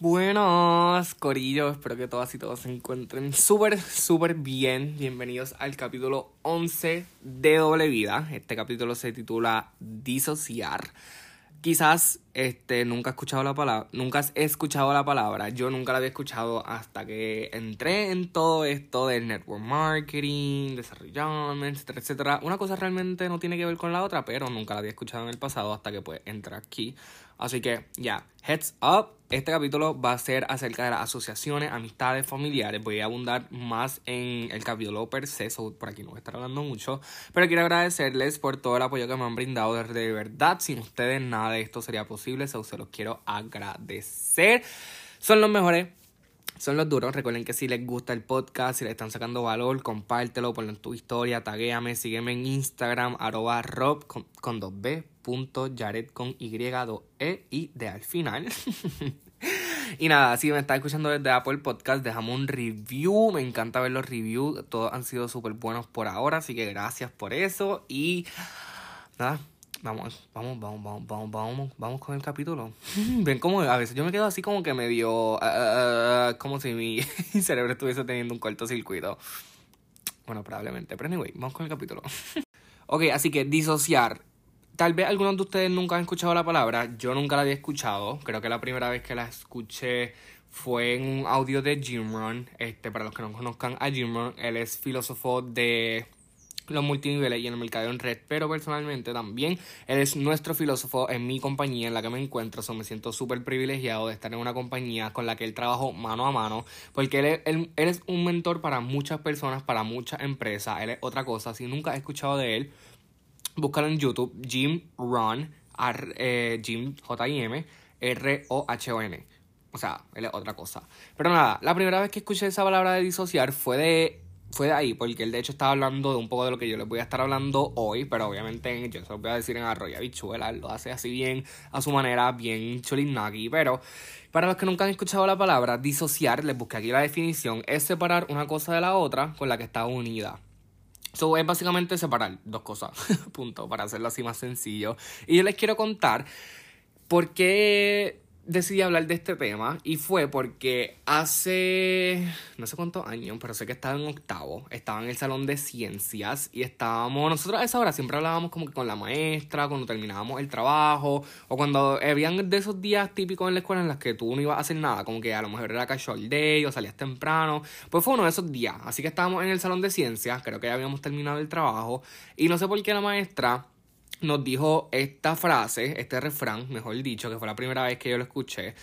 Buenos, Corillo, espero que todas y todos se encuentren súper, súper bien. Bienvenidos al capítulo 11 de Doble Vida. Este capítulo se titula Disociar. Quizás este, nunca he escuchado la palabra, nunca he escuchado la palabra, yo nunca la había escuchado hasta que entré en todo esto del network marketing, desarrollo, etcétera, etcétera. Una cosa realmente no tiene que ver con la otra, pero nunca la había escuchado en el pasado hasta que pues entré aquí Así que ya, heads up. Este capítulo va a ser acerca de las asociaciones, amistades, familiares. Voy a abundar más en el capítulo per se, por aquí no voy a estar hablando mucho. Pero quiero agradecerles por todo el apoyo que me han brindado. De verdad, sin ustedes nada de esto sería posible. So, se los quiero agradecer. Son los mejores son los duros. Recuerden que si les gusta el podcast, si le están sacando valor, compártelo, ponlo en tu historia, taguéame, sígueme en Instagram, arroba rob con, con 2b, punto, Jared con Y, 2 E y de al final. y nada, si me estás escuchando desde Apple Podcast, dejamos un review. Me encanta ver los reviews. Todos han sido súper buenos por ahora, así que gracias por eso. Y nada, Vamos, vamos, vamos, vamos, vamos, vamos, vamos con el capítulo. Ven como a veces yo me quedo así como que medio... Uh, como si mi cerebro estuviese teniendo un cortocircuito. Bueno, probablemente. Pero anyway, vamos con el capítulo. ok, así que disociar. Tal vez algunos de ustedes nunca han escuchado la palabra. Yo nunca la había escuchado. Creo que la primera vez que la escuché fue en un audio de Jim Rohn. Este, para los que no conozcan a Jim Rohn, él es filósofo de los multiniveles y en el mercado en red, pero personalmente también él es nuestro filósofo en mi compañía en la que me encuentro, so me siento súper privilegiado de estar en una compañía con la que él trabajó mano a mano, porque él, él, es un mentor para muchas personas, para muchas empresas, él es otra cosa, si nunca he escuchado de él, búscalo en YouTube, Jim Ron, eh, Jim J-I-M, R-O-H-O-N. O sea, él es otra cosa. Pero nada, la primera vez que escuché esa palabra de disociar fue de fue de ahí, porque él de hecho estaba hablando de un poco de lo que yo les voy a estar hablando hoy, pero obviamente yo se lo voy a decir en arroyo bichuela, lo hace así bien, a su manera, bien chulinaki, pero para los que nunca han escuchado la palabra, disociar, les busqué aquí la definición, es separar una cosa de la otra con la que está unida. So, es básicamente separar dos cosas, punto, para hacerlo así más sencillo. Y yo les quiero contar por qué decidí hablar de este tema y fue porque hace no sé cuántos años, pero sé que estaba en octavo, estaba en el salón de ciencias y estábamos, nosotros a esa hora siempre hablábamos como que con la maestra, cuando terminábamos el trabajo o cuando habían de esos días típicos en la escuela en los que tú no ibas a hacer nada, como que a lo mejor era casual day o salías temprano, pues fue uno de esos días, así que estábamos en el salón de ciencias, creo que ya habíamos terminado el trabajo y no sé por qué la maestra nos dijo esta frase, este refrán, mejor dicho, que fue la primera vez que yo lo escuché.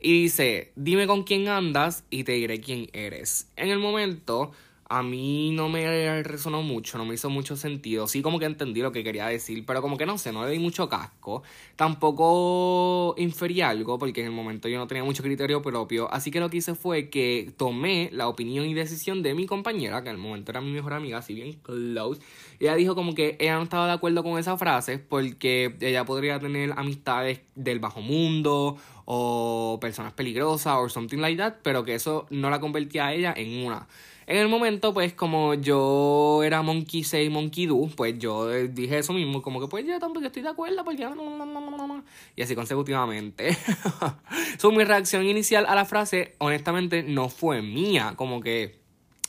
Y dice, dime con quién andas y te diré quién eres. En el momento a mí no me resonó mucho, no me hizo mucho sentido. Sí, como que entendí lo que quería decir, pero como que no sé, no le di mucho casco. Tampoco inferí algo, porque en el momento yo no tenía mucho criterio propio. Así que lo que hice fue que tomé la opinión y decisión de mi compañera, que en el momento era mi mejor amiga, así bien close. Ella dijo como que ella no estaba de acuerdo con esa frase, porque ella podría tener amistades del bajo mundo o personas peligrosas o something like that, pero que eso no la convertía a ella en una. En el momento, pues, como yo era Monkey Say, Monkey Do, pues yo dije eso mismo, como que pues yo tampoco estoy de acuerdo, porque y así consecutivamente. so, mi reacción inicial a la frase, honestamente, no fue mía, como que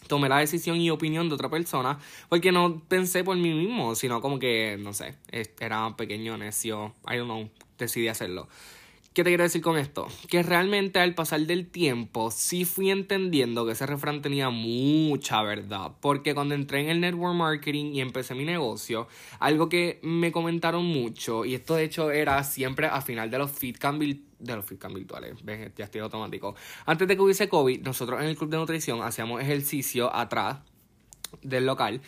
tomé la decisión y opinión de otra persona, porque no pensé por mí mismo, sino como que, no sé, era pequeño, necio, I don't know, decidí hacerlo. ¿Qué te quiero decir con esto? Que realmente al pasar del tiempo sí fui entendiendo que ese refrán tenía mucha verdad. Porque cuando entré en el network marketing y empecé mi negocio, algo que me comentaron mucho, y esto de hecho era siempre a final de los feedcam de los feedcam virtuales, ¿ves? ya estoy automático. Antes de que hubiese COVID, nosotros en el club de nutrición hacíamos ejercicio atrás del local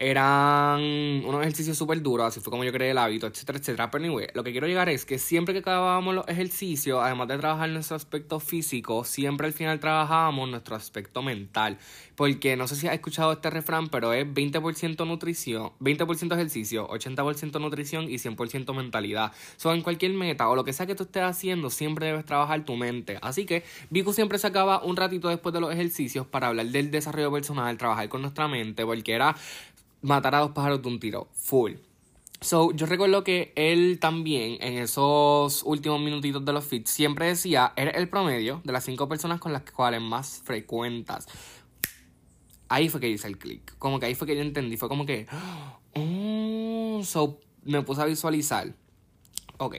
eran unos ejercicios súper duros, así fue como yo creé el hábito, etcétera, etcétera. Pero anyway, lo que quiero llegar es que siempre que acabábamos los ejercicios, además de trabajar nuestro aspecto físico, siempre al final trabajábamos nuestro aspecto mental. Porque no sé si has escuchado este refrán, pero es 20% nutrición, 20% ejercicio, 80% nutrición y 100% mentalidad. So, en cualquier meta o lo que sea que tú estés haciendo, siempre debes trabajar tu mente. Así que Vico siempre sacaba un ratito después de los ejercicios para hablar del desarrollo personal, trabajar con nuestra mente, porque era matar a dos pájaros de un tiro, full. So, yo recuerdo que él también, en esos últimos minutitos de los feeds, siempre decía, eres el promedio de las cinco personas con las cuales más frecuentas. Ahí fue que hice el click. Como que ahí fue que yo entendí. Fue como que. Oh, so, me puse a visualizar. Ok.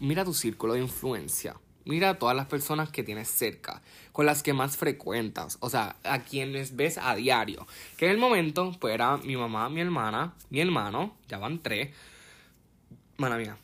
Mira tu círculo de influencia. Mira a todas las personas que tienes cerca, con las que más frecuentas, o sea, a quienes ves a diario. Que en el momento, pues era mi mamá, mi hermana, mi hermano, ya van tres. Mana mía.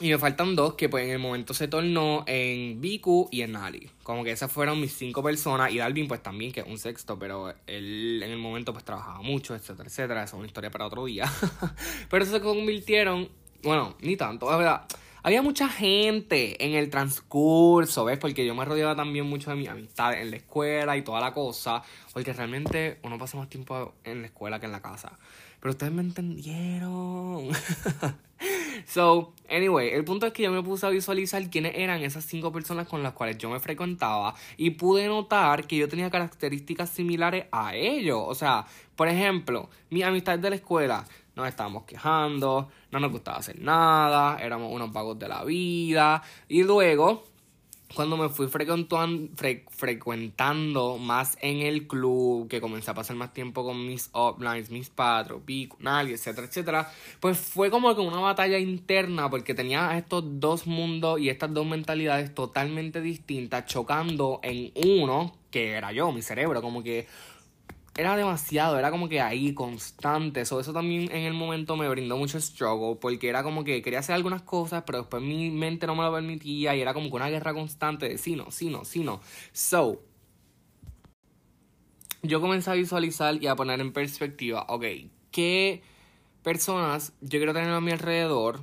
Y me faltan dos que pues en el momento se tornó en Biku y en Nali. Como que esas fueron mis cinco personas. Y Dalvin pues también, que es un sexto, pero él en el momento pues trabajaba mucho, etcétera, etcétera. Esa es una historia para otro día. pero se convirtieron, bueno, ni tanto, la verdad había mucha gente en el transcurso, ¿ves? Porque yo me rodeaba también mucho de mi amistad en la escuela y toda la cosa. Porque realmente uno pasa más tiempo en la escuela que en la casa. Pero ustedes me entendieron. so, anyway, el punto es que yo me puse a visualizar quiénes eran esas cinco personas con las cuales yo me frecuentaba. Y pude notar que yo tenía características similares a ellos. O sea, por ejemplo, mi amistad de la escuela nos estábamos quejando, no nos gustaba hacer nada, éramos unos vagos de la vida. Y luego, cuando me fui frecuentando más en el club, que comencé a pasar más tiempo con mis uplines, mis patros, nadie, etcétera, etcétera, pues fue como que una batalla interna porque tenía estos dos mundos y estas dos mentalidades totalmente distintas chocando en uno que era yo, mi cerebro, como que era demasiado, era como que ahí, constante. eso también en el momento me brindó mucho struggle, porque era como que quería hacer algunas cosas, pero después mi mente no me lo permitía y era como que una guerra constante de sí, no, sí, no, sí, no. So, yo comencé a visualizar y a poner en perspectiva, ok, ¿qué personas yo quiero tener a mi alrededor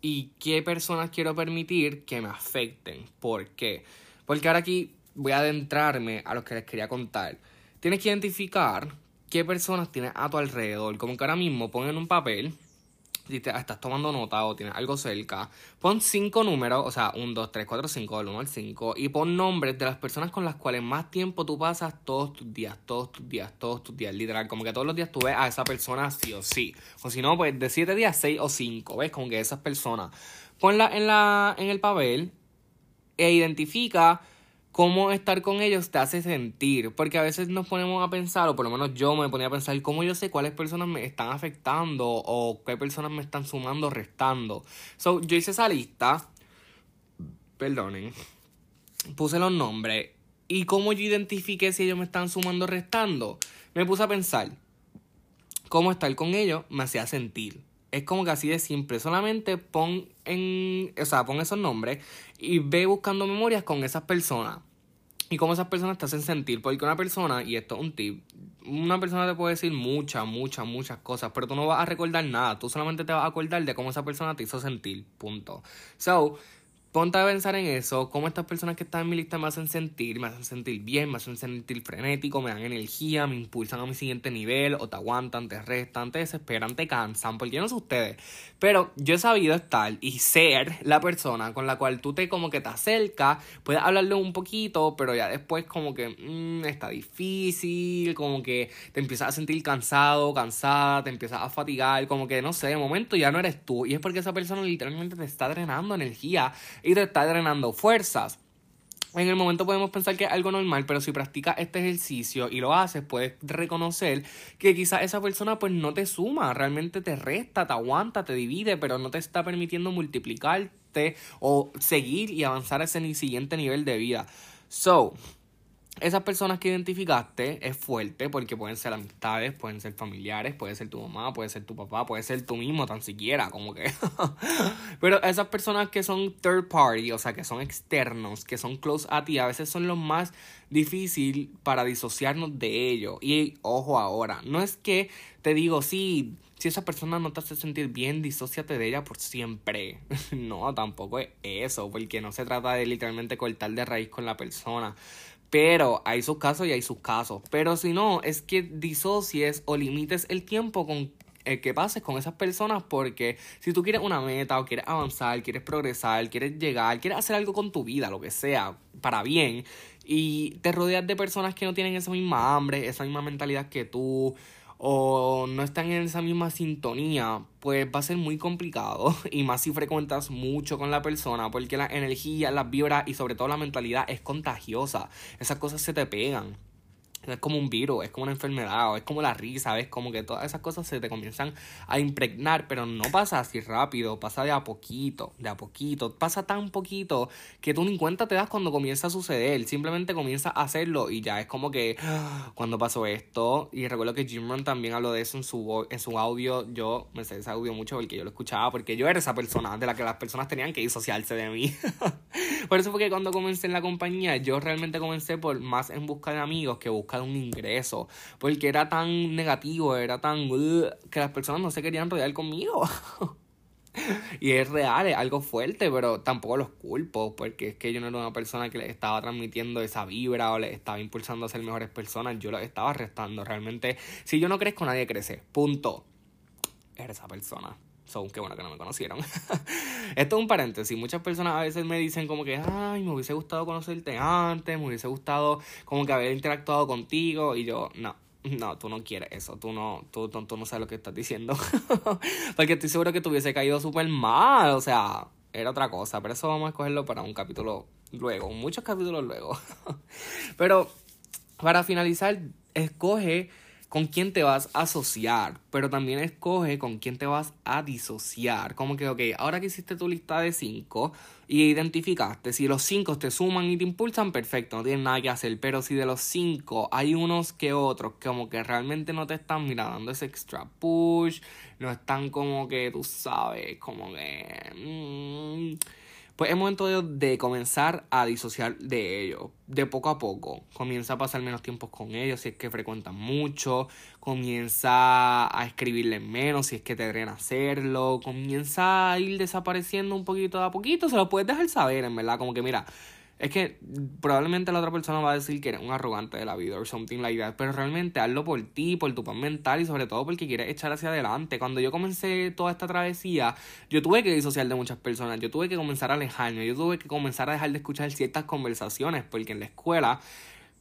y qué personas quiero permitir que me afecten? ¿Por qué? Porque ahora aquí voy a adentrarme a lo que les quería contar tienes que identificar qué personas tienes a tu alrededor. Como que ahora mismo pon en un papel, si te, estás tomando nota o tienes algo cerca, pon cinco números, o sea, 1, 2, 3, 4, 5, del 1 al 5, y pon nombres de las personas con las cuales más tiempo tú pasas todos tus días, todos tus días, todos tus días, literal. Como que todos los días tú ves a esa persona sí o sí. O si no, pues de 7 días, 6 o 5, ¿ves? Como que esas personas. Ponla en, la, en el papel e identifica cómo estar con ellos te hace sentir. Porque a veces nos ponemos a pensar, o por lo menos yo me ponía a pensar, cómo yo sé cuáles personas me están afectando o qué personas me están sumando, restando. So, yo hice esa lista. Perdonen. Puse los nombres. Y cómo yo identifiqué si ellos me están sumando o restando. Me puse a pensar. Cómo estar con ellos me hacía sentir es como que así de simple. Solamente pon en, o sea, pon esos nombres y ve buscando memorias con esas personas. Y cómo esas personas te hacen sentir. Porque una persona, y esto es un tip, una persona te puede decir muchas, muchas, muchas cosas, pero tú no vas a recordar nada. Tú solamente te vas a acordar de cómo esa persona te hizo sentir. Punto. So, Ponte a pensar en eso, cómo estas personas que están en mi lista me hacen sentir, me hacen sentir bien, me hacen sentir frenético, me dan energía, me impulsan a mi siguiente nivel, o te aguantan, te restan, te desesperan, te cansan, porque yo no sé ustedes. Pero yo he sabido estar y ser la persona con la cual tú te como que te acercas, puedes hablarle un poquito, pero ya después como que mmm, está difícil, como que te empiezas a sentir cansado, cansada, te empiezas a fatigar, como que no sé, de momento ya no eres tú. Y es porque esa persona literalmente te está drenando energía y te está drenando fuerzas. En el momento podemos pensar que es algo normal, pero si practicas este ejercicio y lo haces, puedes reconocer que quizás esa persona pues no te suma, realmente te resta, te aguanta, te divide, pero no te está permitiendo multiplicarte o seguir y avanzar a ese siguiente nivel de vida. So, esas personas que identificaste es fuerte porque pueden ser amistades, pueden ser familiares, puede ser tu mamá, puede ser tu papá, puede ser tú mismo tan siquiera, como que. Pero esas personas que son third party, o sea, que son externos, que son close a ti, a veces son lo más difícil para disociarnos de ellos. Y ojo ahora, no es que te digo, sí, si esa persona no te hace sentir bien, disociate de ella por siempre. no, tampoco es eso, porque no se trata de literalmente cortar de raíz con la persona. Pero hay sus casos y hay sus casos. Pero si no, es que disocies o limites el tiempo con el que pases con esas personas porque si tú quieres una meta o quieres avanzar, quieres progresar, quieres llegar, quieres hacer algo con tu vida, lo que sea, para bien, y te rodeas de personas que no tienen esa misma hambre, esa misma mentalidad que tú, o no están en esa misma sintonía, pues va a ser muy complicado. Y más si frecuentas mucho con la persona, porque la energía, las vibras y sobre todo la mentalidad es contagiosa. Esas cosas se te pegan es como un virus, es como una enfermedad, o es como la risa, es como que todas esas cosas se te comienzan a impregnar, pero no pasa así rápido, pasa de a poquito, de a poquito, pasa tan poquito que tú ni cuenta te das cuando comienza a suceder, simplemente comienza a hacerlo y ya es como que cuando pasó esto, y recuerdo que Jim Rohn también habló de eso en su, en su audio, yo me sé ese audio mucho porque yo lo escuchaba, porque yo era esa persona de la que las personas tenían que disociarse de mí. por eso fue que cuando comencé en la compañía, yo realmente comencé por más en busca de amigos que buscar un ingreso, porque era tan negativo, era tan que las personas no se querían rodear conmigo. y es real, es algo fuerte, pero tampoco los culpo, porque es que yo no era una persona que les estaba transmitiendo esa vibra o les estaba impulsando a ser mejores personas, yo los estaba restando. Realmente, si yo no crezco, nadie crece. Punto. Eres esa persona. So, qué bueno que no me conocieron. Esto es un paréntesis. Muchas personas a veces me dicen como que, ay, me hubiese gustado conocerte antes, me hubiese gustado como que haber interactuado contigo. Y yo, no, no, tú no quieres eso, tú no, tú, tú, no sabes lo que estás diciendo. Porque estoy seguro que te hubiese caído súper mal, o sea, era otra cosa. Pero eso vamos a escogerlo para un capítulo luego, muchos capítulos luego. Pero para finalizar, escoge con quién te vas a asociar, pero también escoge con quién te vas a disociar. Como que, ok, ahora que hiciste tu lista de cinco y identificaste, si los cinco te suman y te impulsan, perfecto, no tienes nada que hacer. Pero si de los cinco hay unos que otros, como que realmente no te están mirando ese extra push, no están como que tú sabes, como que. Mmm, pues es momento de, comenzar a disociar de ellos, de poco a poco. Comienza a pasar menos tiempo con ellos si es que frecuentan mucho, comienza a escribirles menos si es que te drena hacerlo, comienza a ir desapareciendo un poquito a poquito, se lo puedes dejar saber, en verdad, como que mira, es que probablemente la otra persona va a decir que eres un arrogante de la vida o something like that, pero realmente hazlo por ti, por tu paz mental y sobre todo porque quieres echar hacia adelante. Cuando yo comencé toda esta travesía, yo tuve que disociar de muchas personas, yo tuve que comenzar a alejarme, yo tuve que comenzar a dejar de escuchar ciertas conversaciones, porque en la escuela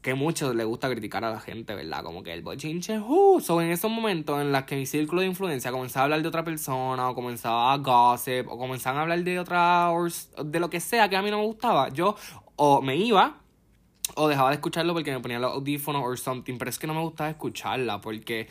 que mucho le gusta criticar a la gente, ¿verdad? Como que el bochinche, uh, so en esos momentos en los que mi círculo de influencia comenzaba a hablar de otra persona, o comenzaba a gossip, o comenzaban a hablar de otra, de lo que sea que a mí no me gustaba, yo o me iba o dejaba de escucharlo porque me ponía los audífonos o something, pero es que no me gustaba escucharla porque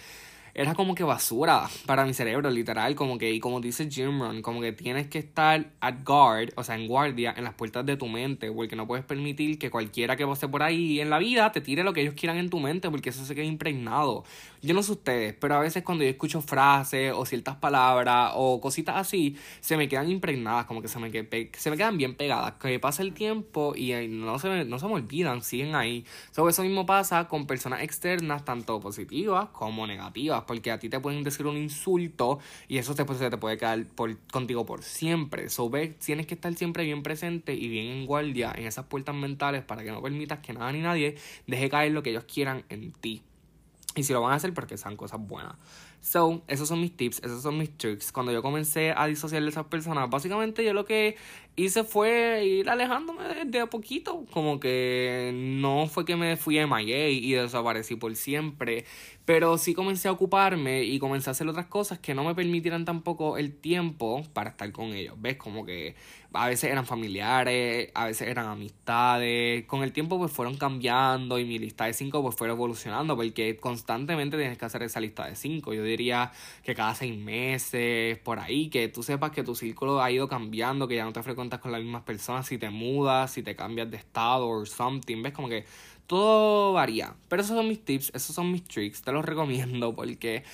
era como que basura para mi cerebro, literal, como que, y como dice Jim Rohn, como que tienes que estar at guard, o sea, en guardia, en las puertas de tu mente, porque no puedes permitir que cualquiera que pase por ahí en la vida te tire lo que ellos quieran en tu mente, porque eso se queda impregnado. Yo no sé ustedes, pero a veces cuando yo escucho frases o ciertas palabras o cositas así, se me quedan impregnadas, como que se me, se me quedan bien pegadas, que pasa el tiempo y no se, me, no se me olvidan, siguen ahí. So, eso mismo pasa con personas externas, tanto positivas como negativas porque a ti te pueden decir un insulto y eso te, pues, te puede quedar contigo por siempre. So, tienes que estar siempre bien presente y bien en guardia en esas puertas mentales para que no permitas que nada ni nadie deje caer lo que ellos quieran en ti. Y si lo van a hacer, porque sean cosas buenas. So, esos son mis tips, esos son mis tricks. Cuando yo comencé a disociar de esas personas, básicamente yo lo que hice fue ir alejándome de a poquito. Como que no fue que me fui a MIA y desaparecí por siempre. Pero sí comencé a ocuparme y comencé a hacer otras cosas que no me permitieran tampoco el tiempo para estar con ellos. ¿Ves? Como que a veces eran familiares, a veces eran amistades. Con el tiempo pues fueron cambiando y mi lista de cinco pues fue evolucionando porque constantemente tienes que hacer esa lista de cinco. Yo diría que cada seis meses, por ahí, que tú sepas que tu círculo ha ido cambiando, que ya no te frecuentas con las mismas personas si te mudas, si te cambias de estado o something. ¿Ves? Como que todo varía. Pero esos son mis tips, esos son mis tricks, te los recomiendo porque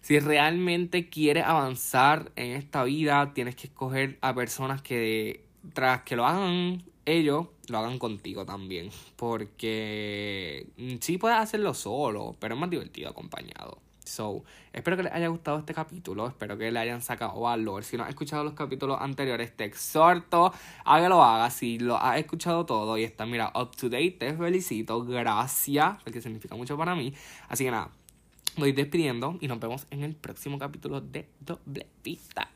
si realmente quieres avanzar en esta vida, tienes que escoger a personas que tras que lo hagan ellos, lo hagan contigo también. Porque sí puedes hacerlo solo, pero es más divertido acompañado. So, espero que les haya gustado este capítulo, espero que le hayan sacado valor. Si no has escuchado los capítulos anteriores, te exhorto a que. Si lo has escuchado todo y está, mira, up to date, te felicito. Gracias, porque significa mucho para mí. Así que nada, voy despidiendo y nos vemos en el próximo capítulo de Doble Vista.